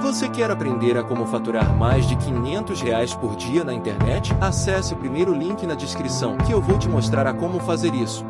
Você quer aprender a como faturar mais de 500 reais por dia na internet? Acesse o primeiro link na descrição que eu vou te mostrar a como fazer isso.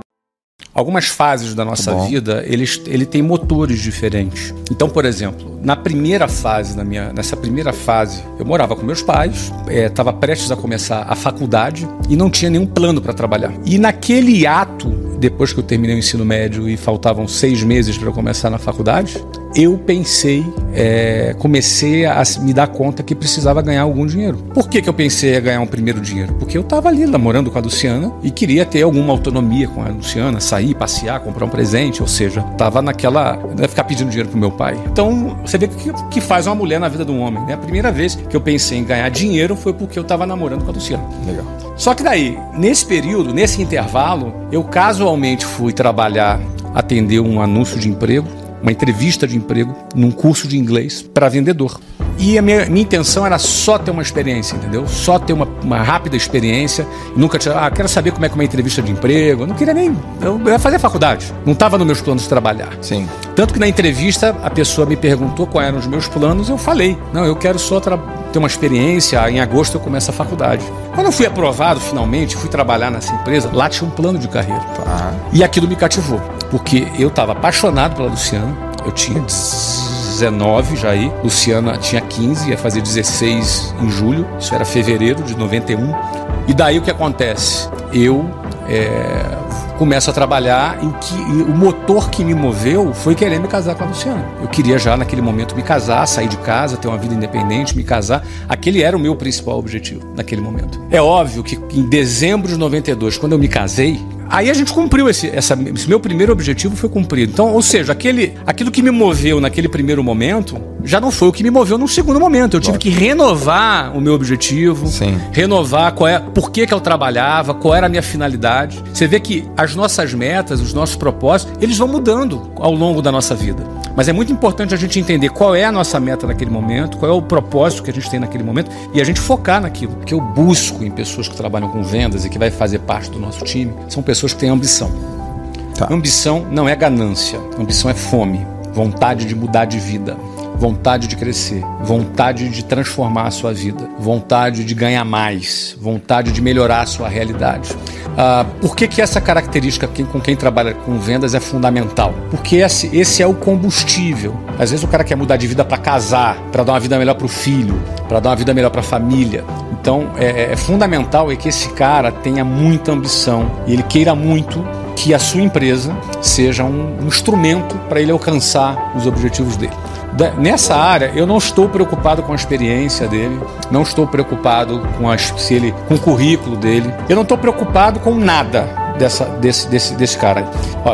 Algumas fases da nossa Tá bom. vida, eles, ele tem motores diferentes. Então, por exemplo, na primeira fase, na minha, nessa primeira fase, eu morava com meus pais, estava prestes a começar a faculdade e não tinha nenhum plano para trabalhar. E naquele ato, depois que eu terminei o ensino médio e faltavam seis meses para eu começar na faculdade, eu pensei, é, comecei a me dar conta que precisava ganhar algum dinheiro. Por que, que eu pensei em ganhar um primeiro dinheiro? Porque eu estava ali namorando com a Luciana e queria ter alguma autonomia com a Luciana, sair, passear, comprar um presente, ou seja, estava naquela. Não ia ficar pedindo dinheiro pro meu pai. Então, você vê o que, que faz uma mulher na vida de um homem. Né? A primeira vez que eu pensei em ganhar dinheiro foi porque eu estava namorando com a Luciana. Legal. Só que daí, nesse período, nesse intervalo, eu casualmente fui trabalhar, atender um anúncio de emprego, uma entrevista de emprego, num curso de inglês para vendedor. E a minha, minha intenção era só ter uma experiência, entendeu? Só ter uma, uma rápida experiência. Nunca tinha. Ah, quero saber como é que é uma entrevista de emprego. Eu não queria nem. Eu ia fazer faculdade. Não estava nos meus planos de trabalhar. Sim. Tanto que na entrevista a pessoa me perguntou quais eram os meus planos, eu falei: não, eu quero só ter uma experiência, em agosto eu começo a faculdade. Quando eu fui aprovado finalmente, fui trabalhar nessa empresa, lá tinha um plano de carreira. Tá. E aquilo me cativou, porque eu estava apaixonado pela Luciana, eu tinha 19 já aí, Luciana tinha 15, ia fazer 16 em julho, isso era fevereiro de 91. E daí o que acontece? Eu é, começo a trabalhar e o, que, o motor que me moveu foi querer me casar com a Luciana. Eu queria já naquele momento me casar, sair de casa, ter uma vida independente, me casar. Aquele era o meu principal objetivo naquele momento. É óbvio que em dezembro de 92, quando eu me casei, Aí a gente cumpriu esse, essa, esse meu primeiro objetivo foi cumprido. Então, ou seja, aquele, aquilo que me moveu naquele primeiro momento já não foi o que me moveu num segundo momento. Eu tive que renovar o meu objetivo, Sim. renovar qual é, por que, que eu trabalhava, qual era a minha finalidade. Você vê que as nossas metas, os nossos propósitos, eles vão mudando ao longo da nossa vida. Mas é muito importante a gente entender qual é a nossa meta naquele momento, qual é o propósito que a gente tem naquele momento e a gente focar naquilo. O que eu busco em pessoas que trabalham com vendas e que vai fazer parte do nosso time são pessoas que têm ambição. Tá. Ambição não é ganância, ambição é fome, vontade de mudar de vida, vontade de crescer, vontade de transformar a sua vida, vontade de ganhar mais, vontade de melhorar a sua realidade. Ah, por que, que essa característica com quem trabalha com vendas é fundamental? Porque esse, esse é o combustível. Às vezes o cara quer mudar de vida para casar, para dar uma vida melhor para o filho, para dar uma vida melhor para a família. Então é, é fundamental é que esse cara tenha muita ambição e ele queira muito que a sua empresa seja um, um instrumento para ele alcançar os objetivos dele. Nessa área, eu não estou preocupado com a experiência dele, não estou preocupado com, as, se ele, com o currículo dele, eu não estou preocupado com nada dessa, desse, desse, desse cara.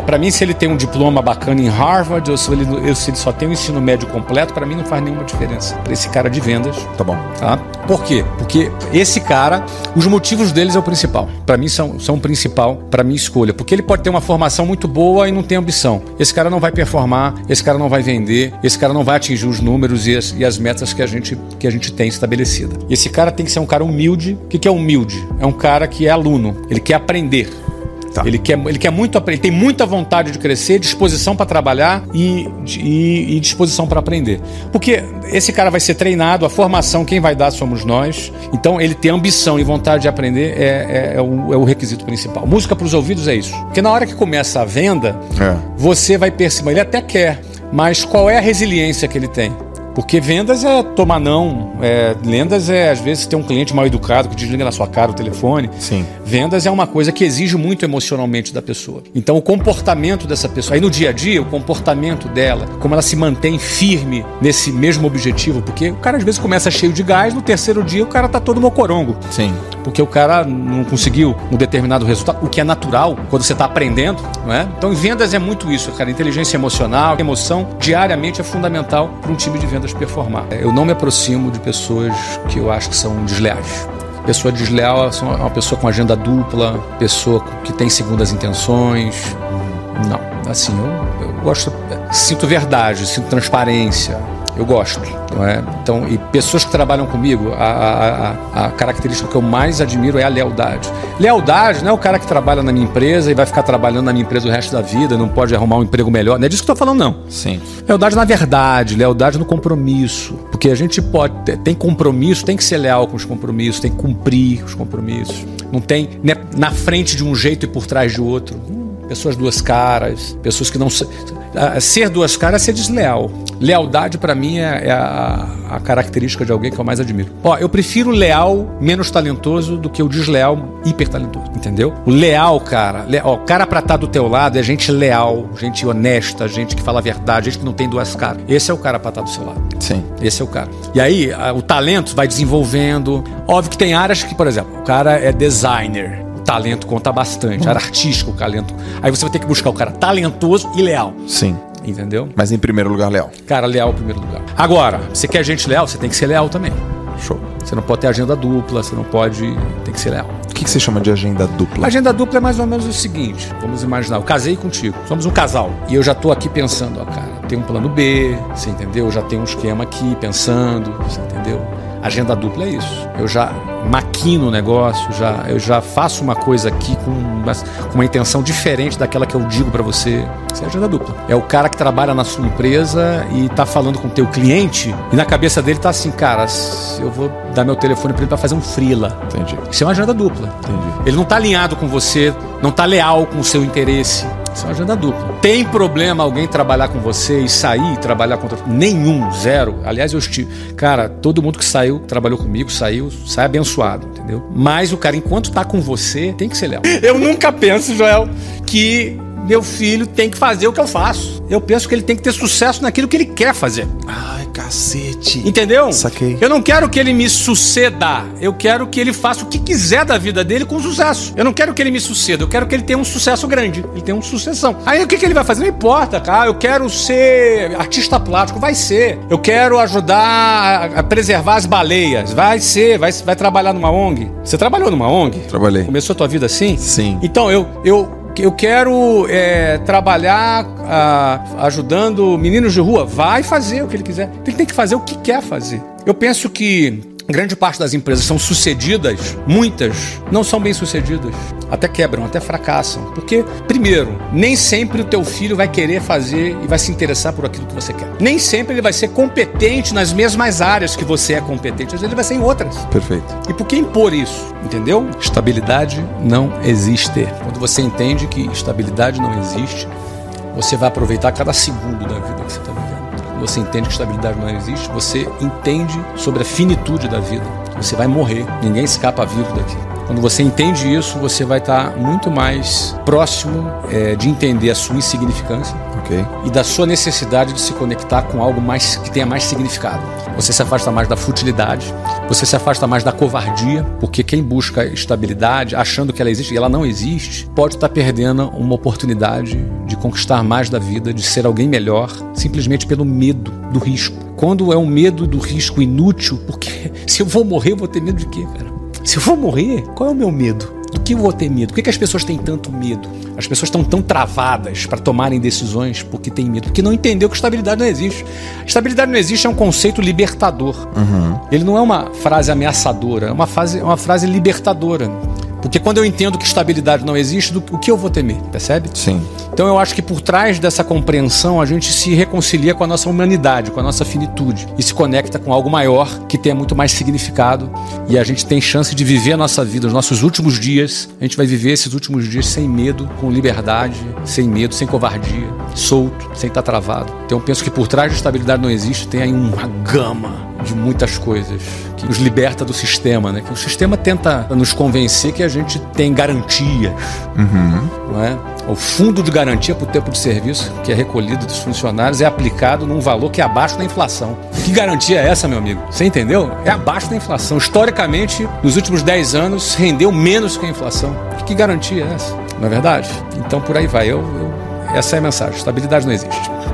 Para mim, se ele tem um diploma bacana em Harvard ou se ele, ou se ele só tem um ensino médio completo, para mim não faz nenhuma diferença. Para esse cara de vendas, Tá bom. Tá? Por quê? Porque esse cara, os motivos deles é o principal. Para mim são, são o principal para minha escolha, porque ele pode ter uma formação muito boa e não tem ambição. Esse cara não vai performar, esse cara não vai vender, esse cara não vai atingir os números e as, e as metas que a gente que a gente tem estabelecida. Esse cara tem que ser um cara humilde. O que, que é humilde? É um cara que é aluno, ele quer aprender. Tá. Ele quer, ele quer muito aprender, tem muita vontade de crescer, disposição para trabalhar e, e, e disposição para aprender. Porque esse cara vai ser treinado, a formação quem vai dar somos nós. Então ele ter ambição e vontade de aprender é, é, é o, é o requisito principal. Música para os ouvidos é isso. Porque na hora que começa a venda, É. você vai perceber, ele até quer, mas qual é a resiliência que ele tem? Porque vendas é tomar não, é, vendas é às vezes ter um cliente mal educado que desliga na sua cara o telefone. Sim. Vendas é uma coisa que exige muito emocionalmente da pessoa. Então, o comportamento dessa pessoa, aí no dia a dia, o comportamento dela, como ela se mantém firme nesse mesmo objetivo, porque o cara às vezes começa cheio de gás, no terceiro dia o cara tá todo mocorongo, Sim. porque o cara não conseguiu um determinado resultado, o que é natural quando você está aprendendo, não é? Então, em vendas é muito isso, cara. Inteligência emocional, emoção, diariamente é fundamental para um time de vendas performar. Eu não me aproximo de pessoas que eu acho que são desleais. Pessoa desleal é uma pessoa com agenda dupla, pessoa que tem segundas intenções. Não, assim, eu, eu gosto, sinto verdade, sinto transparência. Eu gosto. Não é? Então, e pessoas que trabalham comigo, a, a, a, característica que eu mais admiro é a lealdade. Lealdade não é o cara que trabalha na minha empresa e vai ficar trabalhando na minha empresa o resto da vida, não pode arrumar um emprego melhor. Não é disso que eu estou falando, não. Sim. Lealdade na verdade, lealdade no compromisso. Porque a gente pode, tem compromisso, tem que ser leal com os compromissos, tem que cumprir os compromissos. Não tem né, na frente de um jeito e por trás de outro. Pessoas duas caras, pessoas que não. Ser duas caras é ser desleal. Lealdade, para mim, é, é a, a, característica de alguém que eu mais admiro. Ó, eu prefiro leal menos talentoso do que o desleal hiper talentoso, entendeu? O leal, cara, le, ó, o cara pra estar tá do teu lado é gente leal, gente honesta, gente que fala a verdade, gente que não tem duas caras. Esse é o cara pra estar tá do seu lado. Sim. Esse é o cara. E aí, o talento vai desenvolvendo. Óbvio que tem áreas que, por exemplo, o cara é designer talento conta bastante. Era artístico o talento. Aí você vai ter que buscar o cara talentoso e leal. Sim. Entendeu? Mas em primeiro lugar, leal. Cara, leal em primeiro lugar. Agora, você quer gente leal, você tem que ser leal também. Show. Você não pode ter agenda dupla, você não pode. Tem que ser leal. O que, que você chama de agenda dupla? agenda dupla é mais ou menos o seguinte: vamos imaginar, eu casei contigo, somos um casal. E eu já tô aqui pensando, ó, cara, tem um plano B, você entendeu? Eu já tenho um esquema aqui pensando, você entendeu? Agenda dupla é isso. Eu já maquino o negócio, já, eu já faço uma coisa aqui com uma, com uma intenção diferente daquela que eu digo para você. Isso é agenda dupla. É o cara que trabalha na sua empresa e tá falando com o teu cliente e na cabeça dele tá assim, cara, eu vou dar meu telefone para ele para fazer um frila. Entendi. Isso é uma agenda dupla. Entendi. Ele não tá alinhado com você, não tá leal com o seu interesse. Isso é uma agenda dupla. Tem problema alguém trabalhar com você e sair e trabalhar contra nenhum, zero. Aliás, eu estive, cara, todo mundo que saiu, trabalhou comigo, saiu, sai abençoado, entendeu? Mas o cara enquanto tá com você, tem que ser leal. Eu nunca penso, Joel, que meu filho tem que fazer o que eu faço. Eu penso que ele tem que ter sucesso naquilo que ele quer fazer. Ai, cacete. Entendeu? Saquei. Eu não quero que ele me suceda. Eu quero que ele faça o que quiser da vida dele com sucesso. Eu não quero que ele me suceda. Eu quero que ele tenha um sucesso grande. Ele tenha uma sucessão. Aí o que, que ele vai fazer? Não importa, cara. Eu quero ser artista plástico. Vai ser. Eu quero ajudar a preservar as baleias. Vai ser. Vai, vai trabalhar numa ONG. Você trabalhou numa ONG? Trabalhei. Começou a tua vida assim? Sim. Então, eu, eu eu quero é, trabalhar ah, ajudando meninos de rua. Vai fazer o que ele quiser. Ele tem que fazer o que quer fazer. Eu penso que grande parte das empresas são sucedidas, muitas não são bem sucedidas, até quebram, até fracassam. Porque, primeiro, nem sempre o teu filho vai querer fazer e vai se interessar por aquilo que você quer. Nem sempre ele vai ser competente nas mesmas áreas que você é competente, às vezes ele vai ser em outras. Perfeito. E por que impor isso? Entendeu? Estabilidade não existe. Quando você entende que estabilidade não existe, você vai aproveitar cada segundo da vida que você está vivendo você entende que estabilidade não existe, você entende sobre a finitude da vida. Você vai morrer, ninguém escapa vivo daqui. Quando você entende isso, você vai estar muito mais próximo é, de entender a sua insignificância okay. e da sua necessidade de se conectar com algo mais que tenha mais significado. Você se afasta mais da futilidade, você se afasta mais da covardia, porque quem busca estabilidade achando que ela existe e ela não existe, pode estar perdendo uma oportunidade de conquistar mais da vida, de ser alguém melhor, simplesmente pelo medo do risco. Quando é um medo do risco inútil, porque se eu vou morrer, eu vou ter medo de quê, cara? Se eu vou morrer, qual é o meu medo? Do que eu vou ter medo? Por que, que as pessoas têm tanto medo? As pessoas estão tão travadas para tomarem decisões porque têm medo, porque não entendeu que estabilidade não existe. Estabilidade não existe é um conceito libertador. Uhum. Ele não é uma frase ameaçadora, é uma, frase, é uma frase libertadora. Porque quando eu entendo que estabilidade não existe, do, o que eu vou temer? Percebe? Sim. Então eu acho que por trás dessa compreensão a gente se reconcilia com a nossa humanidade, com a nossa finitude e se conecta com algo maior que tenha muito mais significado e a gente tem chance de viver a nossa vida, os nossos últimos dias. A gente vai viver esses últimos dias sem medo, com liberdade, sem medo, sem covardia, solto, sem estar travado. Então eu penso que por trás de estabilidade não existe, tem aí uma gama de muitas coisas que nos liberta do sistema, né? Que o sistema tenta nos convencer que a gente tem garantias, uhum. não é? O fundo de garantia por tempo de serviço que é recolhido dos funcionários é aplicado num valor que é abaixo da inflação. Que garantia é essa, meu amigo? Você entendeu? É abaixo da inflação. Historicamente, nos últimos 10 anos, rendeu menos que a inflação. Que garantia é essa? Não é verdade? Então por aí vai. Eu, eu essa é a mensagem. Estabilidade não existe.